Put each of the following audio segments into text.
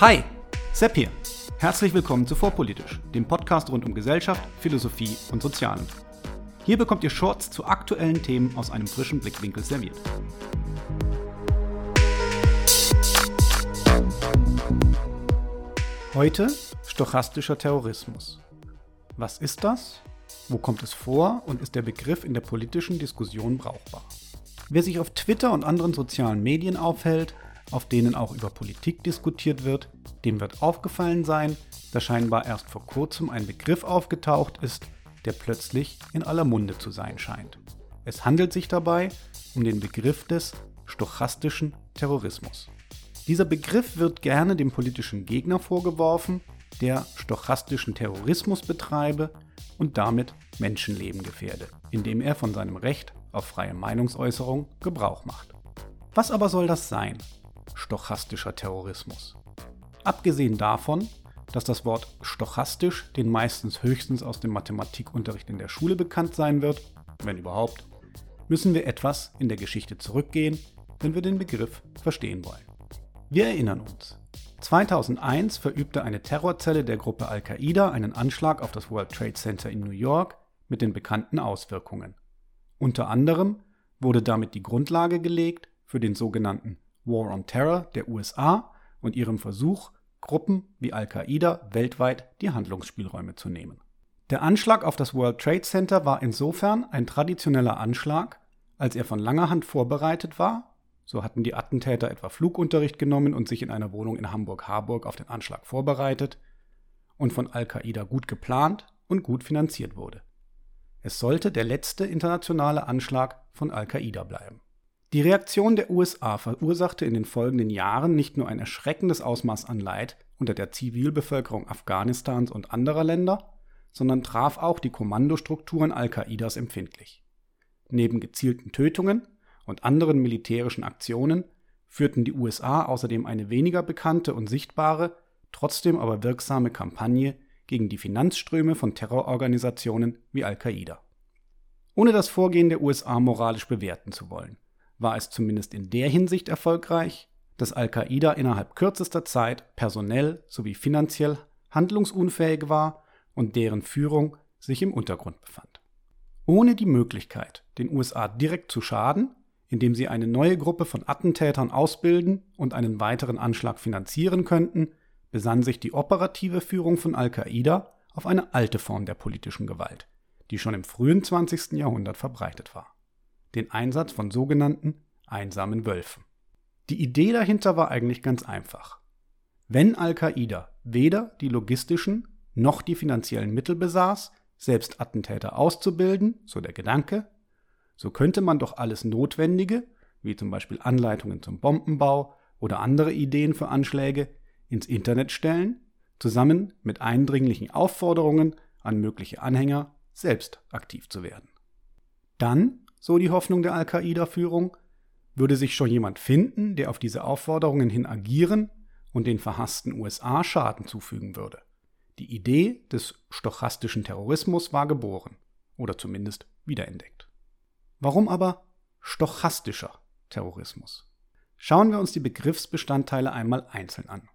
Hi, Sepp hier. Herzlich willkommen zu Vorpolitisch, dem Podcast rund um Gesellschaft, Philosophie und Sozialen. Hier bekommt ihr Shorts zu aktuellen Themen aus einem frischen Blickwinkel serviert. Heute stochastischer Terrorismus. Was ist das? Wo kommt es vor und ist der Begriff in der politischen Diskussion brauchbar? Wer sich auf Twitter und anderen sozialen Medien aufhält, auf denen auch über Politik diskutiert wird, dem wird aufgefallen sein, dass scheinbar erst vor kurzem ein Begriff aufgetaucht ist, der plötzlich in aller Munde zu sein scheint. Es handelt sich dabei um den Begriff des stochastischen Terrorismus. Dieser Begriff wird gerne dem politischen Gegner vorgeworfen, der stochastischen Terrorismus betreibe und damit Menschenleben gefährde, indem er von seinem Recht auf freie Meinungsäußerung Gebrauch macht. Was aber soll das sein? Stochastischer Terrorismus. Abgesehen davon, dass das Wort stochastisch den meistens höchstens aus dem Mathematikunterricht in der Schule bekannt sein wird, wenn überhaupt, müssen wir etwas in der Geschichte zurückgehen, wenn wir den Begriff verstehen wollen. Wir erinnern uns. 2001 verübte eine Terrorzelle der Gruppe Al-Qaida einen Anschlag auf das World Trade Center in New York mit den bekannten Auswirkungen. Unter anderem wurde damit die Grundlage gelegt für den sogenannten War on Terror der USA und ihrem Versuch, Gruppen wie Al-Qaida weltweit die Handlungsspielräume zu nehmen. Der Anschlag auf das World Trade Center war insofern ein traditioneller Anschlag, als er von langer Hand vorbereitet war, so hatten die Attentäter etwa Flugunterricht genommen und sich in einer Wohnung in Hamburg-Harburg auf den Anschlag vorbereitet, und von Al-Qaida gut geplant und gut finanziert wurde. Es sollte der letzte internationale Anschlag von Al-Qaida bleiben. Die Reaktion der USA verursachte in den folgenden Jahren nicht nur ein erschreckendes Ausmaß an Leid unter der Zivilbevölkerung Afghanistans und anderer Länder, sondern traf auch die Kommandostrukturen Al-Qaidas empfindlich. Neben gezielten Tötungen und anderen militärischen Aktionen führten die USA außerdem eine weniger bekannte und sichtbare, trotzdem aber wirksame Kampagne gegen die Finanzströme von Terrororganisationen wie Al-Qaida. Ohne das Vorgehen der USA moralisch bewerten zu wollen, war es zumindest in der Hinsicht erfolgreich, dass Al-Qaida innerhalb kürzester Zeit personell sowie finanziell handlungsunfähig war und deren Führung sich im Untergrund befand. Ohne die Möglichkeit, den USA direkt zu schaden, indem sie eine neue Gruppe von Attentätern ausbilden und einen weiteren Anschlag finanzieren könnten, besann sich die operative Führung von Al-Qaida auf eine alte Form der politischen Gewalt, die schon im frühen 20. Jahrhundert verbreitet war den Einsatz von sogenannten einsamen Wölfen. Die Idee dahinter war eigentlich ganz einfach. Wenn Al-Qaida weder die logistischen noch die finanziellen Mittel besaß, selbst Attentäter auszubilden, so der Gedanke, so könnte man doch alles Notwendige, wie zum Beispiel Anleitungen zum Bombenbau oder andere Ideen für Anschläge, ins Internet stellen, zusammen mit eindringlichen Aufforderungen an mögliche Anhänger, selbst aktiv zu werden. Dann so die Hoffnung der Al-Qaida-Führung, würde sich schon jemand finden, der auf diese Aufforderungen hin agieren und den verhassten USA Schaden zufügen würde. Die Idee des stochastischen Terrorismus war geboren oder zumindest wiederentdeckt. Warum aber stochastischer Terrorismus? Schauen wir uns die Begriffsbestandteile einmal einzeln an.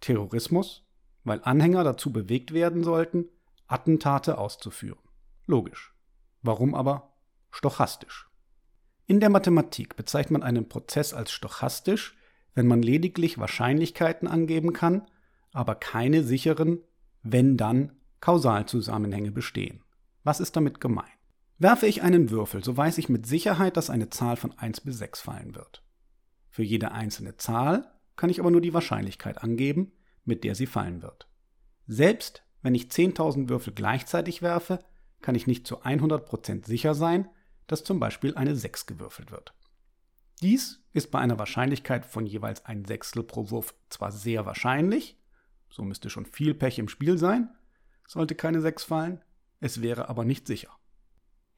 Terrorismus, weil Anhänger dazu bewegt werden sollten, Attentate auszuführen. Logisch. Warum aber stochastisch. In der Mathematik bezeichnet man einen Prozess als stochastisch, wenn man lediglich Wahrscheinlichkeiten angeben kann, aber keine sicheren, wenn dann, Kausalzusammenhänge bestehen. Was ist damit gemeint? Werfe ich einen Würfel, so weiß ich mit Sicherheit, dass eine Zahl von 1 bis 6 fallen wird. Für jede einzelne Zahl kann ich aber nur die Wahrscheinlichkeit angeben, mit der sie fallen wird. Selbst wenn ich 10.000 Würfel gleichzeitig werfe, kann ich nicht zu 100% sicher sein, dass zum Beispiel eine 6 gewürfelt wird. Dies ist bei einer Wahrscheinlichkeit von jeweils ein Sechstel pro Wurf zwar sehr wahrscheinlich, so müsste schon viel Pech im Spiel sein, sollte keine 6 fallen, es wäre aber nicht sicher.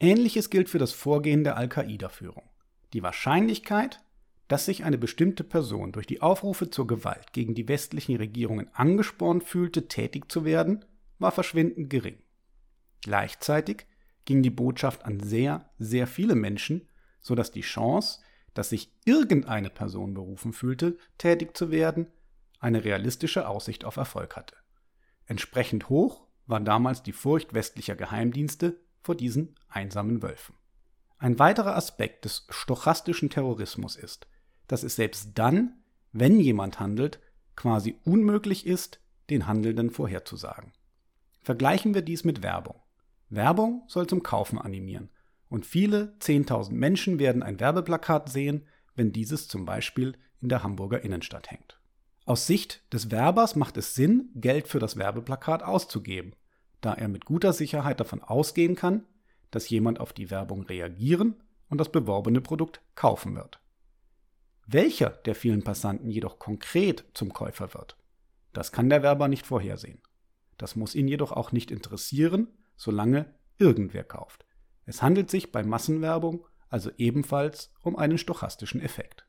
Ähnliches gilt für das Vorgehen der Al-Qaida-Führung. Die Wahrscheinlichkeit, dass sich eine bestimmte Person durch die Aufrufe zur Gewalt gegen die westlichen Regierungen angespornt fühlte, tätig zu werden, war verschwindend gering. Gleichzeitig ging die Botschaft an sehr, sehr viele Menschen, sodass die Chance, dass sich irgendeine Person berufen fühlte, tätig zu werden, eine realistische Aussicht auf Erfolg hatte. Entsprechend hoch war damals die Furcht westlicher Geheimdienste vor diesen einsamen Wölfen. Ein weiterer Aspekt des stochastischen Terrorismus ist, dass es selbst dann, wenn jemand handelt, quasi unmöglich ist, den Handelnden vorherzusagen. Vergleichen wir dies mit Werbung. Werbung soll zum Kaufen animieren und viele 10.000 Menschen werden ein Werbeplakat sehen, wenn dieses zum Beispiel in der Hamburger Innenstadt hängt. Aus Sicht des Werbers macht es Sinn, Geld für das Werbeplakat auszugeben, da er mit guter Sicherheit davon ausgehen kann, dass jemand auf die Werbung reagieren und das beworbene Produkt kaufen wird. Welcher der vielen Passanten jedoch konkret zum Käufer wird, das kann der Werber nicht vorhersehen. Das muss ihn jedoch auch nicht interessieren, solange irgendwer kauft. Es handelt sich bei Massenwerbung also ebenfalls um einen stochastischen Effekt.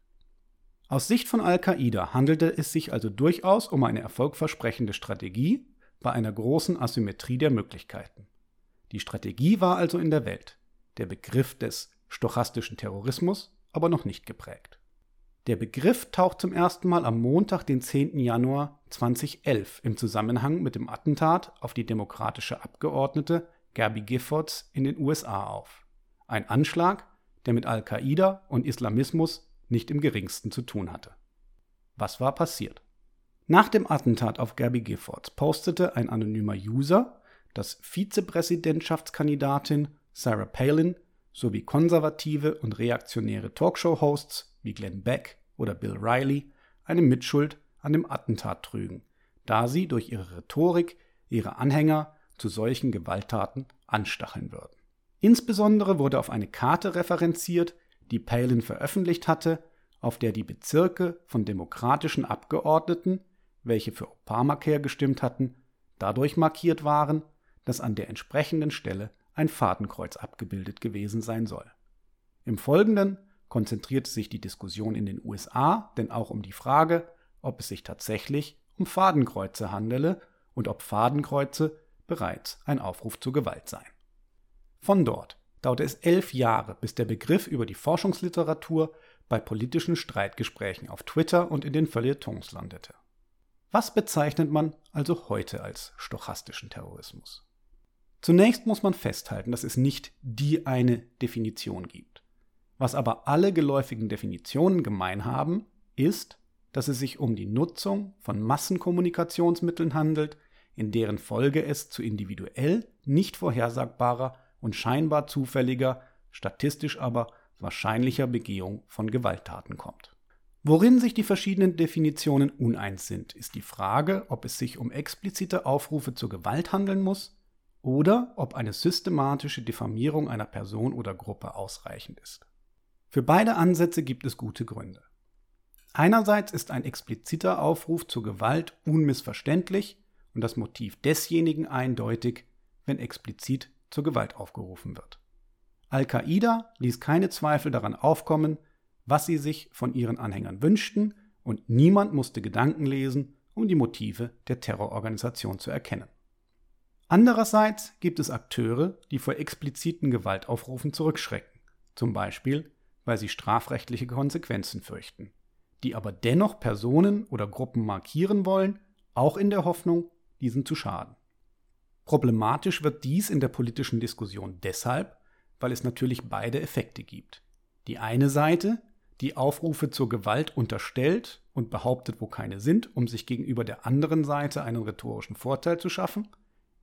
Aus Sicht von Al-Qaida handelte es sich also durchaus um eine erfolgversprechende Strategie bei einer großen Asymmetrie der Möglichkeiten. Die Strategie war also in der Welt, der Begriff des stochastischen Terrorismus aber noch nicht geprägt. Der Begriff taucht zum ersten Mal am Montag, den 10. Januar 2011 im Zusammenhang mit dem Attentat auf die demokratische Abgeordnete Gabby Giffords in den USA auf. Ein Anschlag, der mit Al-Qaida und Islamismus nicht im geringsten zu tun hatte. Was war passiert? Nach dem Attentat auf Gabby Giffords postete ein anonymer User, dass Vizepräsidentschaftskandidatin Sarah Palin sowie konservative und reaktionäre Talkshow-Hosts wie Glenn Beck oder Bill Riley eine Mitschuld an dem Attentat trügen, da sie durch ihre Rhetorik ihre Anhänger zu solchen Gewalttaten anstacheln würden. Insbesondere wurde auf eine Karte referenziert, die Palin veröffentlicht hatte, auf der die Bezirke von demokratischen Abgeordneten, welche für Obamacare gestimmt hatten, dadurch markiert waren, dass an der entsprechenden Stelle ein Fadenkreuz abgebildet gewesen sein soll. Im Folgenden konzentrierte sich die Diskussion in den USA denn auch um die Frage, ob es sich tatsächlich um Fadenkreuze handele und ob Fadenkreuze bereits ein Aufruf zur Gewalt seien. Von dort dauerte es elf Jahre, bis der Begriff über die Forschungsliteratur bei politischen Streitgesprächen auf Twitter und in den Feuilletons landete. Was bezeichnet man also heute als stochastischen Terrorismus? Zunächst muss man festhalten, dass es nicht die eine Definition gibt. Was aber alle geläufigen Definitionen gemein haben, ist, dass es sich um die Nutzung von Massenkommunikationsmitteln handelt, in deren Folge es zu individuell nicht vorhersagbarer und scheinbar zufälliger, statistisch aber wahrscheinlicher Begehung von Gewalttaten kommt. Worin sich die verschiedenen Definitionen uneins sind, ist die Frage, ob es sich um explizite Aufrufe zur Gewalt handeln muss oder ob eine systematische Diffamierung einer Person oder Gruppe ausreichend ist. Für beide Ansätze gibt es gute Gründe. Einerseits ist ein expliziter Aufruf zur Gewalt unmissverständlich und das Motiv desjenigen eindeutig, wenn explizit zur Gewalt aufgerufen wird. Al-Qaida ließ keine Zweifel daran aufkommen, was sie sich von ihren Anhängern wünschten, und niemand musste Gedanken lesen, um die Motive der Terrororganisation zu erkennen. Andererseits gibt es Akteure, die vor expliziten Gewaltaufrufen zurückschrecken, zum Beispiel weil sie strafrechtliche Konsequenzen fürchten, die aber dennoch Personen oder Gruppen markieren wollen, auch in der Hoffnung, diesen zu schaden. Problematisch wird dies in der politischen Diskussion deshalb, weil es natürlich beide Effekte gibt. Die eine Seite, die Aufrufe zur Gewalt unterstellt und behauptet, wo keine sind, um sich gegenüber der anderen Seite einen rhetorischen Vorteil zu schaffen,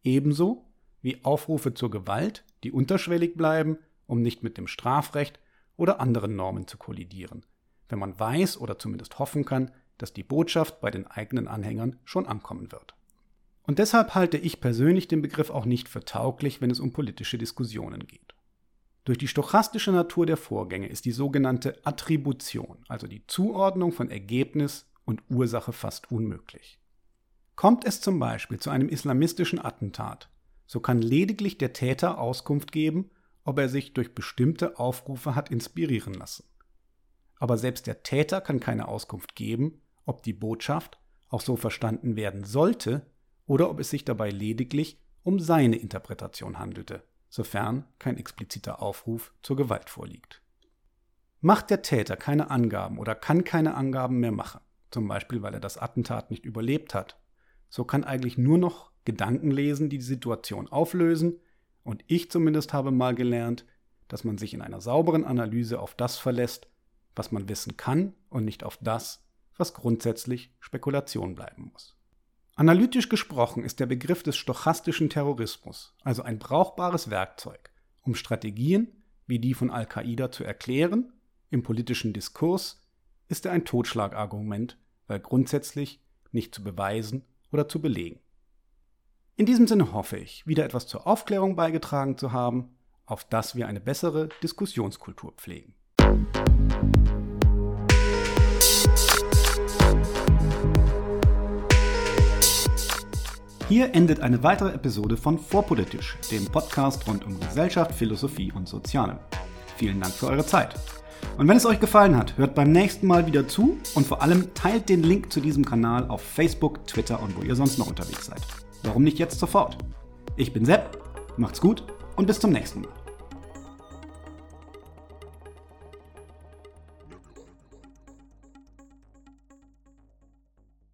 ebenso wie Aufrufe zur Gewalt, die unterschwellig bleiben, um nicht mit dem Strafrecht oder anderen Normen zu kollidieren, wenn man weiß oder zumindest hoffen kann, dass die Botschaft bei den eigenen Anhängern schon ankommen wird. Und deshalb halte ich persönlich den Begriff auch nicht für tauglich, wenn es um politische Diskussionen geht. Durch die stochastische Natur der Vorgänge ist die sogenannte Attribution, also die Zuordnung von Ergebnis und Ursache fast unmöglich. Kommt es zum Beispiel zu einem islamistischen Attentat, so kann lediglich der Täter Auskunft geben, ob er sich durch bestimmte Aufrufe hat inspirieren lassen. Aber selbst der Täter kann keine Auskunft geben, ob die Botschaft auch so verstanden werden sollte, oder ob es sich dabei lediglich um seine Interpretation handelte, sofern kein expliziter Aufruf zur Gewalt vorliegt. Macht der Täter keine Angaben oder kann keine Angaben mehr machen, zum Beispiel weil er das Attentat nicht überlebt hat. So kann eigentlich nur noch Gedanken lesen, die die Situation auflösen, und ich zumindest habe mal gelernt, dass man sich in einer sauberen Analyse auf das verlässt, was man wissen kann und nicht auf das, was grundsätzlich Spekulation bleiben muss. Analytisch gesprochen ist der Begriff des stochastischen Terrorismus also ein brauchbares Werkzeug, um Strategien wie die von Al-Qaida zu erklären. Im politischen Diskurs ist er ein Totschlagargument, weil grundsätzlich nicht zu beweisen oder zu belegen. In diesem Sinne hoffe ich, wieder etwas zur Aufklärung beigetragen zu haben, auf dass wir eine bessere Diskussionskultur pflegen. Hier endet eine weitere Episode von Vorpolitisch, dem Podcast rund um Gesellschaft, Philosophie und Soziale. Vielen Dank für eure Zeit. Und wenn es euch gefallen hat, hört beim nächsten Mal wieder zu und vor allem teilt den Link zu diesem Kanal auf Facebook, Twitter und wo ihr sonst noch unterwegs seid. Warum nicht jetzt sofort? Ich bin Sepp, macht's gut und bis zum nächsten Mal.